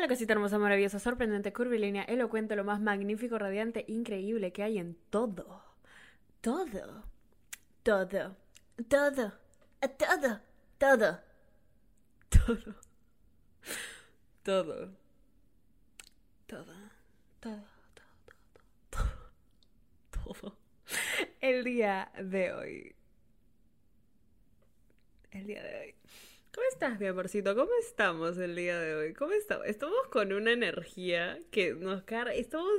Hola cosita hermosa, maravillosa, sorprendente, curvilínea, elocuente, lo más magnífico, radiante, increíble que hay en todo. Todo. Todo. Todo. Todo. Todo. Todo. Todo. Todo. Todo. Todo. Todo. El día de hoy. El día de hoy. ¿Cómo estás, mi amorcito? ¿Cómo estamos el día de hoy? ¿Cómo estamos? Estamos con una energía que nos carga. Estamos,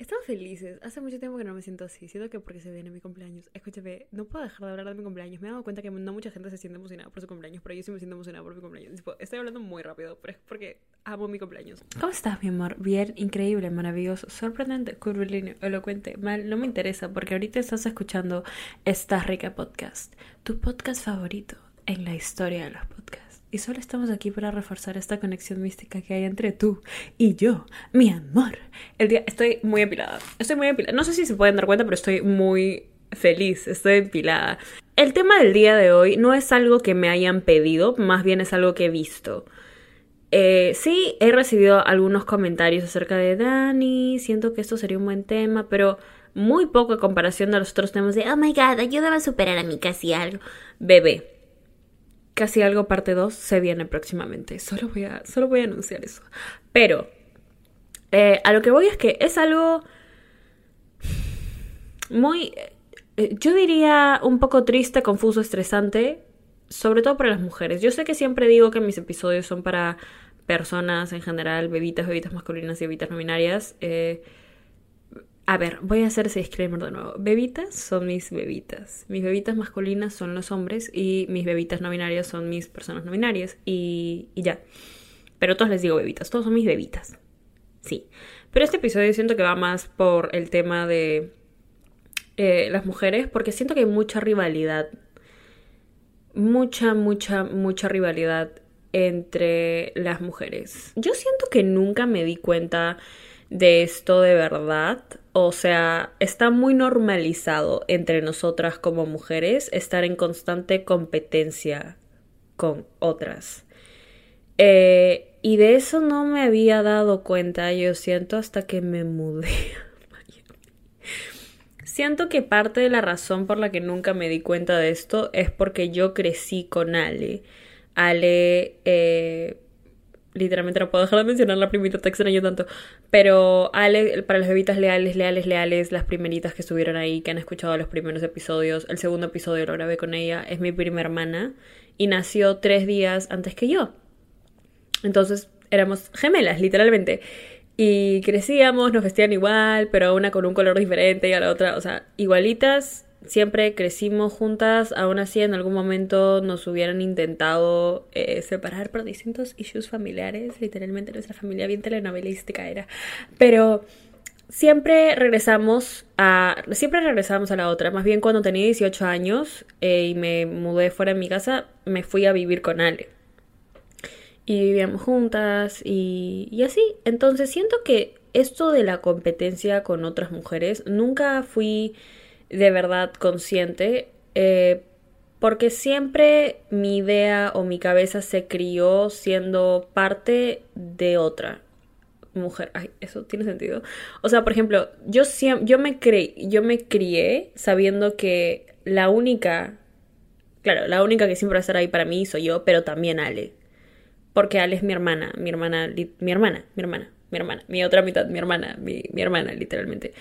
estamos felices. Hace mucho tiempo que no me siento así. Siento que porque se viene mi cumpleaños. Escúchame, no puedo dejar de hablar de mi cumpleaños. Me he dado cuenta que no mucha gente se siente emocionada por su cumpleaños, pero yo sí me siento emocionada por mi cumpleaños. estoy hablando muy rápido, pero es porque amo mi cumpleaños. ¿Cómo estás, mi amor? Bien, increíble, maravilloso, sorprendente, curvilíneo, elocuente. Mal, no me interesa porque ahorita estás escuchando esta rica podcast. Tu podcast favorito en la historia de los podcasts. Y solo estamos aquí para reforzar esta conexión mística que hay entre tú y yo, mi amor. El día estoy muy empilada. Estoy muy empilada. No sé si se pueden dar cuenta, pero estoy muy feliz, estoy empilada. El tema del día de hoy no es algo que me hayan pedido, más bien es algo que he visto. Eh, sí, he recibido algunos comentarios acerca de Dani, siento que esto sería un buen tema, pero muy poco en comparación de los otros temas de, oh my god, ayúdame a superar a mí casi algo. Bebé, Casi algo parte 2 se viene próximamente. Solo voy a, solo voy a anunciar eso. Pero eh, a lo que voy es que es algo muy, eh, yo diría un poco triste, confuso, estresante, sobre todo para las mujeres. Yo sé que siempre digo que mis episodios son para personas en general, bebitas, bebitas masculinas y bebitas nominarias. Eh, a ver, voy a hacer ese disclaimer de nuevo. Bebitas son mis bebitas. Mis bebitas masculinas son los hombres y mis bebitas no binarias son mis personas no binarias y, y ya. Pero todos les digo bebitas, todos son mis bebitas. Sí. Pero este episodio siento que va más por el tema de eh, las mujeres porque siento que hay mucha rivalidad. Mucha, mucha, mucha rivalidad entre las mujeres. Yo siento que nunca me di cuenta de esto de verdad. O sea, está muy normalizado entre nosotras como mujeres estar en constante competencia con otras. Eh, y de eso no me había dado cuenta, yo siento, hasta que me mudé Siento que parte de la razón por la que nunca me di cuenta de esto es porque yo crecí con Ale. Ale eh, literalmente no puedo dejar de mencionar la primita, te extraño tanto. Pero para las bebitas leales, leales, leales, las primeritas que estuvieron ahí, que han escuchado los primeros episodios, el segundo episodio lo grabé con ella, es mi prima hermana y nació tres días antes que yo. Entonces éramos gemelas, literalmente. Y crecíamos, nos vestían igual, pero una con un color diferente y a la otra, o sea, igualitas, siempre crecimos juntas, aún así en algún momento nos hubieran intentado eh, separar por distintos issues familiares, literalmente nuestra familia bien telenovelística era, pero siempre regresamos a, siempre regresamos a la otra, más bien cuando tenía 18 años eh, y me mudé fuera de mi casa, me fui a vivir con Ale. Y vivíamos juntas y, y así. Entonces siento que esto de la competencia con otras mujeres, nunca fui de verdad consciente, eh, porque siempre mi idea o mi cabeza se crió siendo parte de otra mujer. Ay, eso tiene sentido. O sea, por ejemplo, yo siempre, yo me yo me crié sabiendo que la única, claro, la única que siempre va a estar ahí para mí soy yo, pero también Ale. Porque Ale es mi hermana, mi hermana, mi hermana, mi hermana, mi hermana, mi otra mitad, mi hermana, mi, mi hermana, literalmente.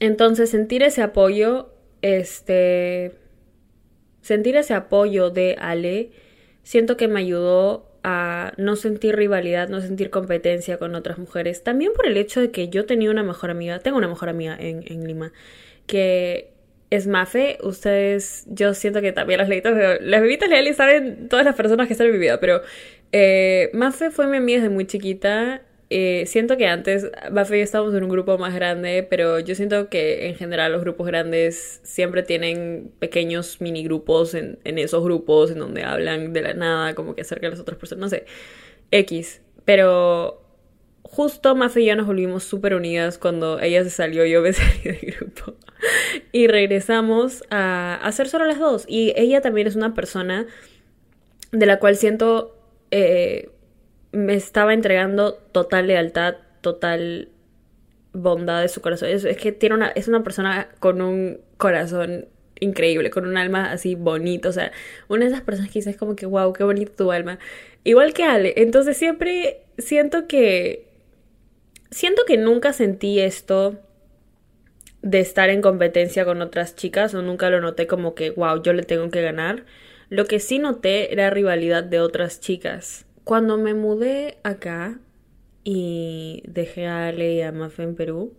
Entonces, sentir ese apoyo, este, sentir ese apoyo de Ale, siento que me ayudó a no sentir rivalidad, no sentir competencia con otras mujeres. También por el hecho de que yo tenía una mejor amiga, tengo una mejor amiga en, en Lima, que es Mafe. Ustedes, yo siento que también las leídas, las bebitas leales saben todas las personas que están en mi vida, pero eh, Mafe fue mi amiga desde muy chiquita eh, siento que antes, Buffy y yo estábamos en un grupo más grande, pero yo siento que en general los grupos grandes siempre tienen pequeños mini grupos en, esos grupos en donde hablan de la nada, como que acerca de las otras personas, no sé, X. Pero justo Mafe y yo nos volvimos súper unidas cuando ella se salió, yo me salí del grupo. y regresamos a, a ser solo las dos. Y ella también es una persona de la cual siento... Eh, me estaba entregando total lealtad, total bondad de su corazón. Es, que tiene una, es una persona con un corazón increíble, con un alma así bonito. O sea, una de esas personas que dices como que, wow, qué bonito tu alma. Igual que Ale. Entonces siempre siento que... Siento que nunca sentí esto de estar en competencia con otras chicas o nunca lo noté como que, wow, yo le tengo que ganar. Lo que sí noté era rivalidad de otras chicas. Cuando me mudé acá, y dejé a Ale y a Mafe en Perú,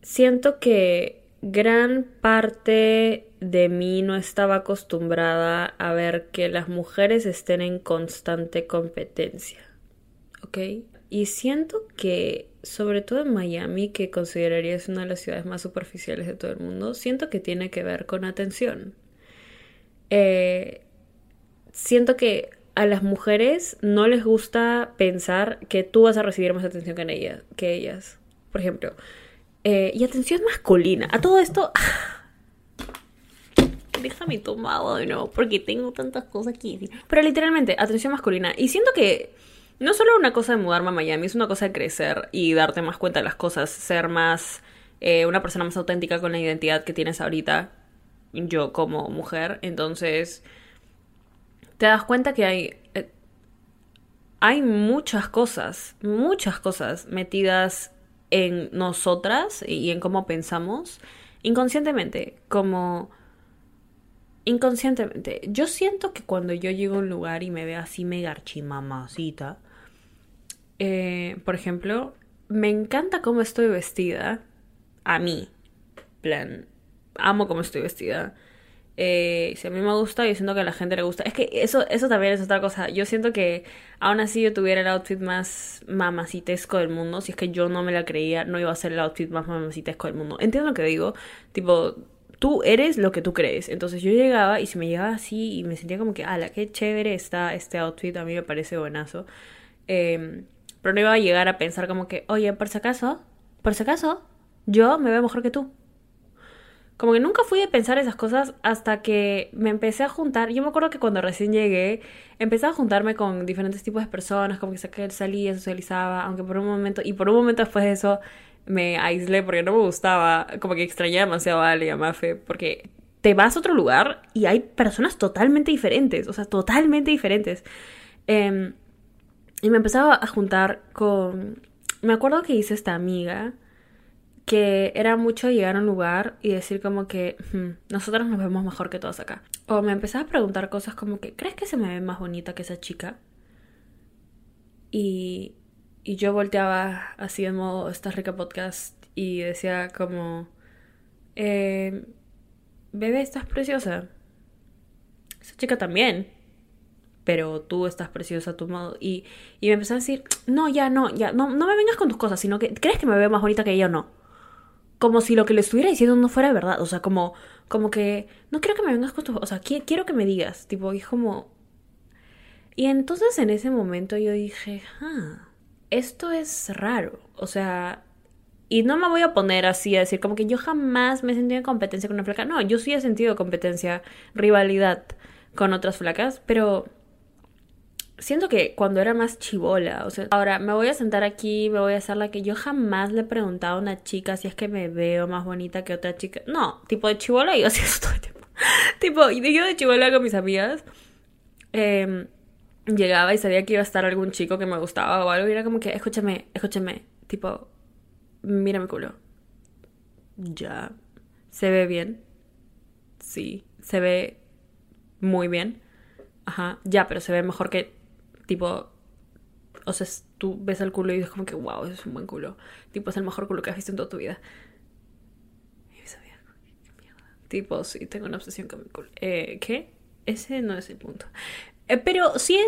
siento que gran parte de mí no estaba acostumbrada a ver que las mujeres estén en constante competencia. ¿Ok? Y siento que, sobre todo en Miami, que consideraría es una de las ciudades más superficiales de todo el mundo, siento que tiene que ver con atención. Eh, siento que a las mujeres no les gusta pensar que tú vas a recibir más atención que, que ellas. Por ejemplo. Eh, y atención masculina. A todo esto... Déjame tomado de nuevo porque tengo tantas cosas aquí. Pero literalmente, atención masculina. Y siento que no solo una cosa de mudarme a Miami, es una cosa de crecer y darte más cuenta de las cosas, ser más eh, una persona más auténtica con la identidad que tienes ahorita, yo como mujer. Entonces, te das cuenta que hay, eh, hay muchas cosas, muchas cosas metidas en nosotras y en cómo pensamos inconscientemente, como inconscientemente. Yo siento que cuando yo llego a un lugar y me veo así mega archimamacita, eh, por ejemplo, me encanta cómo estoy vestida. A mí. plan, amo cómo estoy vestida. Eh, si a mí me gusta, yo siento que a la gente le gusta. Es que eso, eso también es otra cosa. Yo siento que aún así yo tuviera el outfit más mamacitesco del mundo. Si es que yo no me la creía, no iba a ser el outfit más mamacitesco del mundo. Entiendo lo que digo. Tipo, tú eres lo que tú crees. Entonces yo llegaba y si me llegaba así y me sentía como que, ala, qué chévere está este outfit, a mí me parece buenazo. Em, pero no iba a llegar a pensar como que, oye, por si acaso, por si acaso, yo me veo mejor que tú. Como que nunca fui a pensar esas cosas hasta que me empecé a juntar. Yo me acuerdo que cuando recién llegué, empecé a juntarme con diferentes tipos de personas, como que salía, socializaba, aunque por un momento, y por un momento después de eso me aislé porque no me gustaba, como que extrañaba demasiado a Ale y a Mafe, porque te vas a otro lugar y hay personas totalmente diferentes, o sea, totalmente diferentes. Em, y me empezaba a juntar con... Me acuerdo que hice esta amiga que era mucho llegar a un lugar y decir como que hmm, nosotros nos vemos mejor que todos acá. O me empezaba a preguntar cosas como que, ¿crees que se me ve más bonita que esa chica? Y, y yo volteaba así en modo esta rica podcast y decía como, eh, bebé, estás preciosa. Esa chica también. Pero tú estás preciosa a tu modo. Y, y me empezó a decir, no, ya, no, ya, no, no me vengas con tus cosas, sino que, ¿crees que me ve más bonita que ella o no? Como si lo que le estuviera diciendo no fuera verdad. O sea, como, como que no quiero que me vengas con tu... O sea, quiero que me digas. Tipo, y como... Y entonces en ese momento yo dije, ah, esto es raro. O sea, y no me voy a poner así a decir como que yo jamás me he sentido en competencia con una flaca. No, yo sí he sentido competencia, rivalidad con otras flacas, pero siento que cuando era más chivola, o sea, ahora me voy a sentar aquí, me voy a hacer la que yo jamás le he preguntado a una chica si es que me veo más bonita que otra chica. No, tipo de chivola yo hacía eso todo el tiempo. tipo, yo de chivola con mis amigas, em, llegaba y sabía que iba a estar algún chico que me gustaba o algo y era como que, escúchame, escúchame, tipo, mira mi culo. Ya, se ve bien. Sí, se ve muy bien. Ajá, ya, pero se ve mejor que Tipo, o sea, tú ves el culo y dices como que, wow, es un buen culo. Tipo, es el mejor culo que has visto en toda tu vida. Y sabía, qué mierda. Tipo, sí, tengo una obsesión con mi culo. Eh, ¿Qué? Ese no es el punto. Eh, pero sí,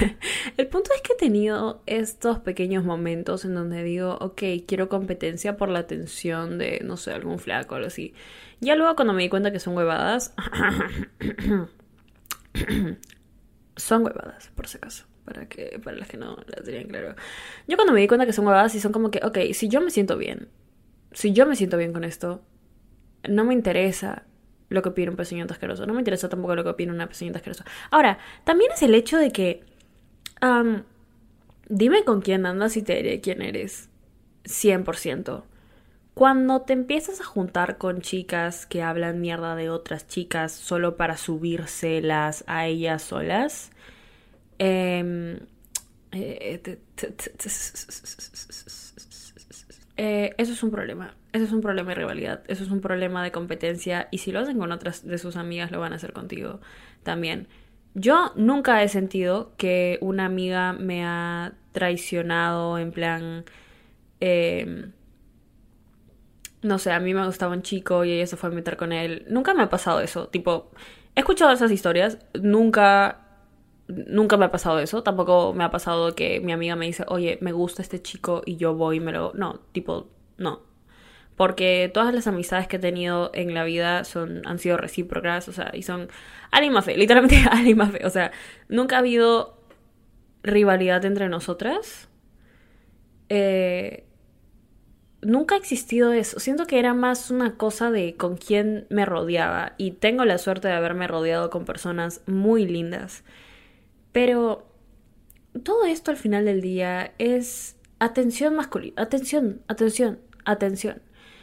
el punto es que he tenido estos pequeños momentos en donde digo, ok, quiero competencia por la atención de, no sé, algún flaco o algo así. Ya luego cuando me di cuenta que son huevadas, son huevadas, por si acaso para que para las que no las dirían claro. Yo cuando me di cuenta que son huevadas y son como que, ok, si yo me siento bien, si yo me siento bien con esto, no me interesa lo que opina un pezuñento asqueroso, no me interesa tampoco lo que opina una pezuñenta asquerosa. Ahora, también es el hecho de que Dime con quién andas y te diré quién eres. 100%. Cuando te empiezas a juntar con chicas que hablan mierda de otras chicas solo para subírselas a ellas solas, eh, eh, eh, eso es un problema. Eso es un problema de rivalidad. Eso es un problema de competencia. Y si lo hacen con otras de sus amigas, lo van a hacer contigo también. Yo nunca he sentido que una amiga me ha traicionado en plan... Em, no sé, a mí me gustaba un chico y ella se fue a meter con él. Nunca me ha pasado eso. Tipo, he escuchado esas historias. Nunca nunca me ha pasado eso. Tampoco me ha pasado que mi amiga me dice, oye, me gusta este chico y yo voy y me lo. No, tipo, no. Porque todas las amistades que he tenido en la vida son, han sido recíprocas, o sea, y son ánima fe, literalmente ánima fe. O sea, nunca ha habido rivalidad entre nosotras. Eh, nunca ha existido eso. Siento que era más una cosa de con quién me rodeaba. Y tengo la suerte de haberme rodeado con personas muy lindas. Pero todo esto al final del día es atención masculina, atención, atención, atención.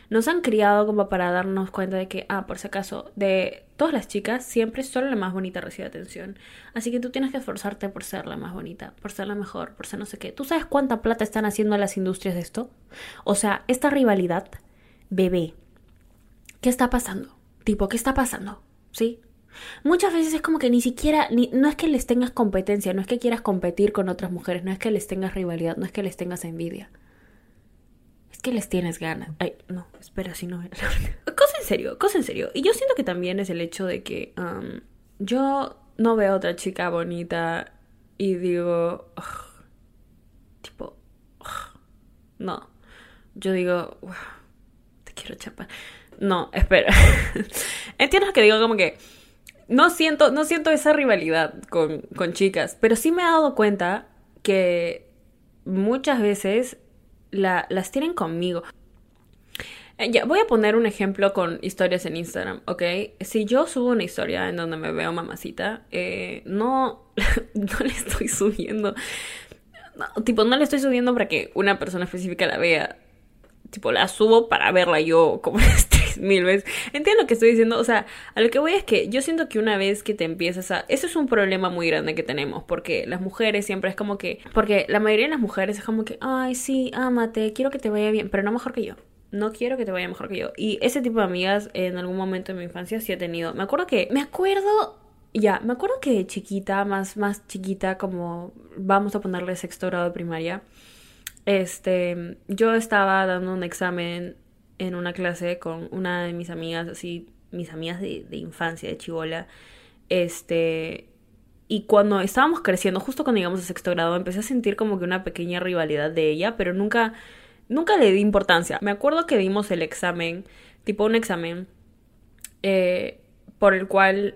Nos han criado como para darnos cuenta de que, ah, por si acaso, de todas las chicas, siempre solo la más bonita recibe atención. Así que tú tienes que esforzarte por ser la más bonita, por ser la mejor, por ser no sé qué. ¿Tú sabes cuánta plata están haciendo las industrias de esto? O sea, esta rivalidad, bebé, ¿qué está pasando? Tipo, ¿qué está pasando? ¿Sí? Muchas veces es como que ni siquiera, no es que les tengas competencia, no es que quieras competir con otras mujeres, no es que les tengas rivalidad, no es que les tengas envidia. Es que les tienes ganas. Ay, no, espera, si no. cosa en serio, cosa en serio. Y yo siento que también es el hecho de que um, yo no veo a otra chica bonita y digo, tipo, no. Yo digo, te quiero chapar. No, espera. Entiendo que digo como que no siento, no siento esa rivalidad con, con chicas, pero sí me he dado cuenta que muchas veces la, las tienen conmigo. Eh, voy a poner un ejemplo con historias en Instagram, ¿ok? Si yo subo una historia en donde me veo mamacita, eh, no, no le estoy subiendo. tipo, no le estoy subiendo para que una persona específica la vea. Tipo, la subo para verla yo como mil veces. Entiendo lo que estoy diciendo. O sea, a lo que voy es que yo siento que una vez que te empiezas a. Eso es un problema muy grande que tenemos. Porque las mujeres siempre es como que. Porque la mayoría de las mujeres es como que. Ay, sí, ámate, quiero que te vaya bien. Pero no mejor que yo. No quiero que te vaya mejor que yo. Y ese tipo de amigas en algún momento de mi infancia sí he tenido. Me acuerdo que. Me acuerdo ya, me acuerdo que chiquita, más, más chiquita, como vamos a ponerle sexto grado de primaria, este, yo estaba dando un examen en una clase con una de mis amigas, así, mis amigas de, infancia, de chivola, este, y cuando estábamos creciendo, justo cuando llegamos a sexto grado, empecé a sentir como que una pequeña rivalidad de ella, pero nunca, nunca le di importancia. Me acuerdo que dimos el examen, tipo un examen, eh, por el cual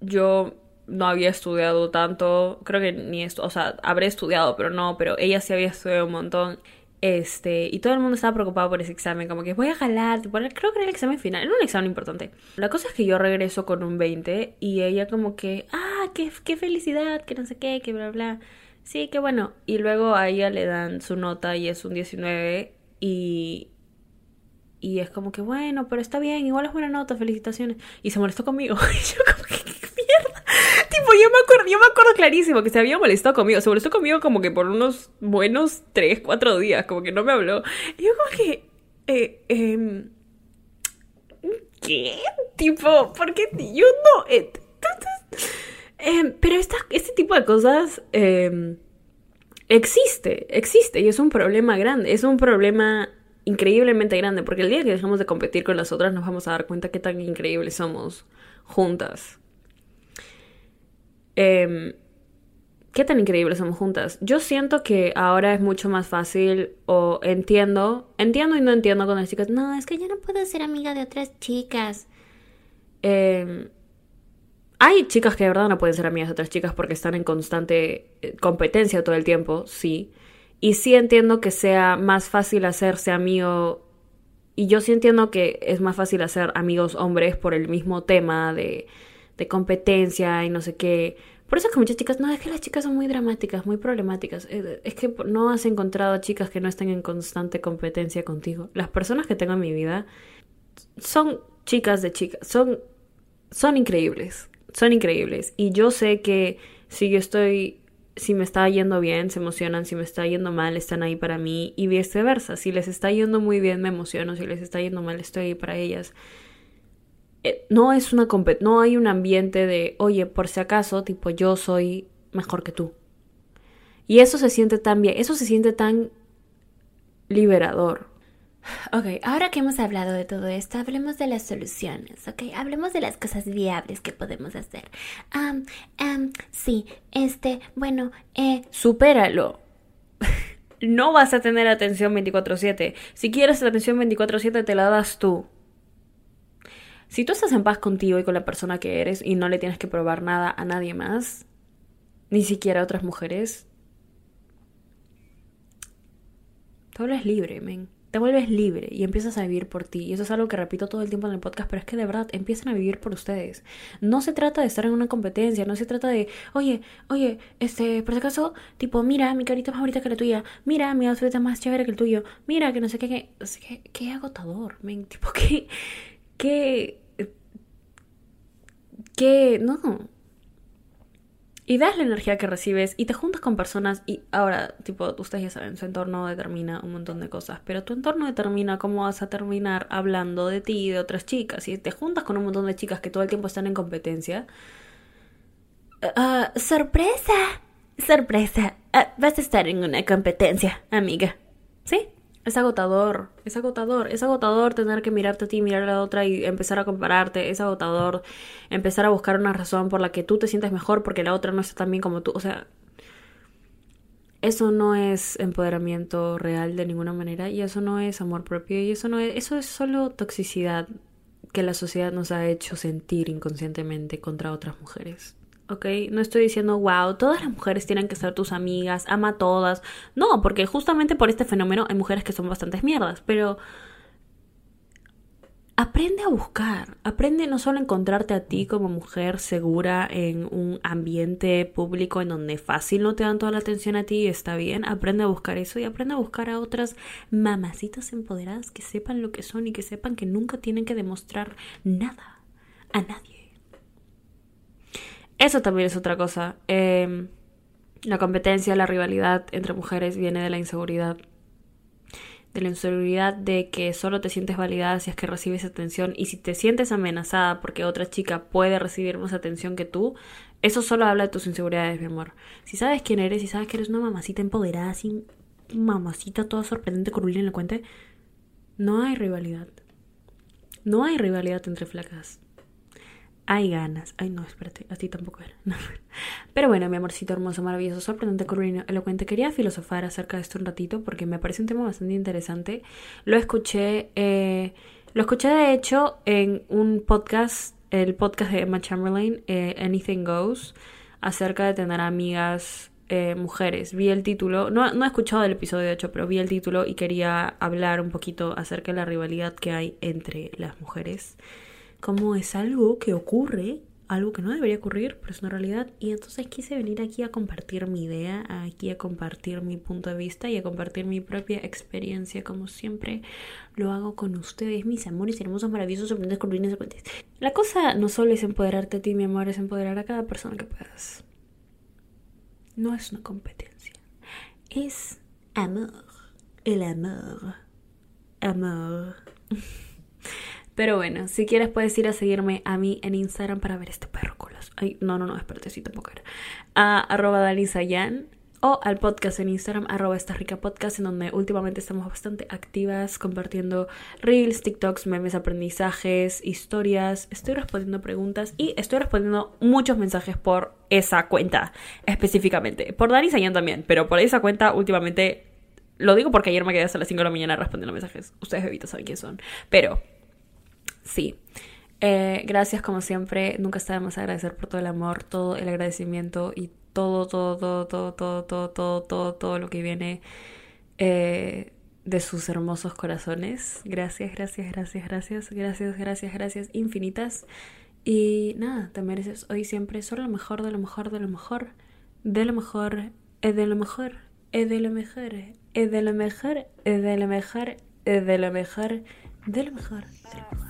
yo no había estudiado tanto, creo que ni esto, o sea, habré estudiado, pero no, pero ella sí había estudiado un montón. Este, y todo el mundo estaba preocupado por ese examen, como que voy a jalar, creo que era el examen final, era un examen importante. La cosa es que yo regreso con un 20 y ella como que, ah, qué, qué felicidad, que no sé qué, que bla, bla. Sí, qué bueno. Y luego a ella le dan su nota y es un 19 y... Y es como que, bueno, pero está bien, igual es buena nota, felicitaciones. Y se molestó conmigo. y yo como tipo, yo me acuerdo, yo me acuerdo clarísimo que se había molestado conmigo. Se molestó conmigo como que por unos buenos 3, 4 días, como que no me habló. Y yo como que, eh, eh, ¿qué? Tipo, ¿por qué yo no? Eh, em, pero esta, este tipo de cosas em, existe, existe y es un problema grande, es un problema increíblemente grande, porque el día que dejamos de competir con las otras nos vamos a dar cuenta qué tan increíbles somos juntas. Em, qué tan increíbles somos juntas. Yo siento que ahora es mucho más fácil o entiendo, entiendo y no entiendo con las chicas, no, es que yo no puedo ser amiga de otras chicas. Em, hay chicas que de verdad no pueden ser amigas de otras chicas porque están en constante eh, competencia todo el tiempo, sí. Y sí entiendo que sea más fácil hacerse amigo. Y yo sí entiendo que es más fácil hacer amigos hombres por el mismo tema de de competencia y no sé qué, Por eso es que muchas chicas, no, es que las chicas son muy dramáticas, muy problemáticas. Eh, es que no has encontrado chicas que no estén en constante competencia contigo. Las personas que tengo en mi vida son chicas de chicas, son, son increíbles, son increíbles. Y yo sé que si yo estoy, si me está yendo bien, se emocionan, si me está yendo mal, están ahí para mí y viceversa. Si les está yendo muy bien, me emociono, si les está yendo mal, estoy ahí para ellas. Eh, no es una no hay un ambiente de, oye, por si acaso, tipo, yo soy mejor que tú. Y eso se siente tan bien, eso se siente tan liberador. Ok, ahora que hemos hablado de todo esto, hablemos de las soluciones, ok, hablemos de las cosas viables que podemos hacer. Um, um, sí, este, bueno, eh... Supéralo. no vas a tener atención 24/7. Si quieres la atención 24/7, te la das tú. Si tú estás en paz contigo y con la persona que eres y no le tienes que probar nada a nadie más, ni siquiera a otras mujeres, te vuelves libre, men. Te vuelves libre y empiezas a vivir por ti. Y eso es algo que repito todo el tiempo en el podcast, pero es que de verdad empiezan a vivir por ustedes. No se trata de estar en una competencia, no se trata de, oye, oye, este, por si acaso, tipo, mira, mi carita es más bonita que la tuya, mira, mi outfit es más chévere que el tuyo, mira, que no sé qué, qué, qué, qué agotador, men. Tipo, qué, qué que no. Y das la energía que recibes y te juntas con personas y ahora, tipo, ustedes ya saben, su entorno determina un montón de cosas, pero tu entorno determina cómo vas a terminar hablando de ti y de otras chicas. Y te juntas con un montón de chicas que todo el tiempo están en competencia. Uh, sorpresa, sorpresa, uh, vas a estar en una competencia, amiga. ¿Sí? Es agotador, es agotador, es agotador tener que mirarte a ti, mirar a la otra y empezar a compararte, es agotador empezar a buscar una razón por la que tú te sientes mejor porque la otra no está tan bien como tú, o sea, eso no es empoderamiento real de ninguna manera y eso no es amor propio y eso no es, eso es solo toxicidad que la sociedad nos ha hecho sentir inconscientemente contra otras mujeres. ¿Ok? No estoy diciendo, wow, todas las mujeres tienen que ser tus amigas, ama a todas. No, porque justamente por este fenómeno hay mujeres que son bastantes mierdas, pero aprende a buscar, aprende no solo a encontrarte a ti como mujer segura en un ambiente público en donde fácil no te dan toda la atención a ti y está bien, aprende a buscar eso y aprende a buscar a otras mamacitas empoderadas que sepan lo que son y que sepan que nunca tienen que demostrar nada a nadie. Eso también es otra cosa. Em, la competencia, la rivalidad entre mujeres viene de la inseguridad. De la inseguridad de que solo te sientes validada si es que recibes atención y si te sientes amenazada porque otra chica puede recibir más atención que tú, eso solo habla de tus inseguridades, mi amor. Si sabes quién eres, si sabes que eres una mamacita empoderada, así, mamacita toda sorprendente, con en la cuenta, no hay rivalidad. No hay rivalidad entre flacas hay ganas. Ay, no, espérate, así tampoco era. Pero bueno, mi amorcito hermoso, maravilloso, sorprendente, corriendo, elocuente. Quería filosofar acerca de esto un ratito porque me parece un tema bastante interesante. Lo escuché, eh, lo escuché de hecho en un podcast, el podcast de Emma Chamberlain, eh, Anything Goes, acerca de tener amigas eh, mujeres. Vi el título, no, no he escuchado el episodio de hecho, pero vi el título y quería hablar un poquito acerca de la rivalidad que hay entre las mujeres como es algo que ocurre, algo que no debería ocurrir, pero es una realidad. Y entonces quise venir aquí a compartir mi idea, aquí a compartir mi punto de vista y a compartir mi propia experiencia, como siempre lo hago con ustedes, mis amores hermosos, maravillosos, sorprendentes, colorines, sorprendentes. La cosa no solo es empoderarte a ti, mi amor, es empoderar a cada persona que puedas. No es una competencia, es amor. El amor. Amor. Pero bueno, si quieres puedes ir a seguirme a mí en Instagram para ver este perro con las... Ay, no, no, no, espérate, sí tampoco era. A arroba o al podcast en Instagram, arroba esta rica podcast, en donde últimamente estamos bastante activas compartiendo reels, TikToks, memes, aprendizajes, historias. Estoy respondiendo preguntas y estoy respondiendo muchos mensajes por esa cuenta específicamente. Por Dani también, pero por esa cuenta últimamente... Lo digo porque ayer me quedé hasta las 5 de la mañana respondiendo mensajes. Ustedes bebitos saben quiénes son. Pero sí. Eh, gracias como siempre, nunca está agradecer por todo el amor, todo el agradecimiento y todo, todo, todo, todo, todo, todo, todo, todo, todo lo que viene eh, de sus hermosos corazones. Gracias, gracias, gracias, gracias, gracias, gracias, gracias infinitas. Y nada, te mereces hoy siempre solo lo mejor, de lo mejor, de lo mejor, de lo mejor, es de lo mejor, es de lo mejor, es de lo mejor, es de lo mejor, es de lo mejor, de lo mejor, de lo mejor.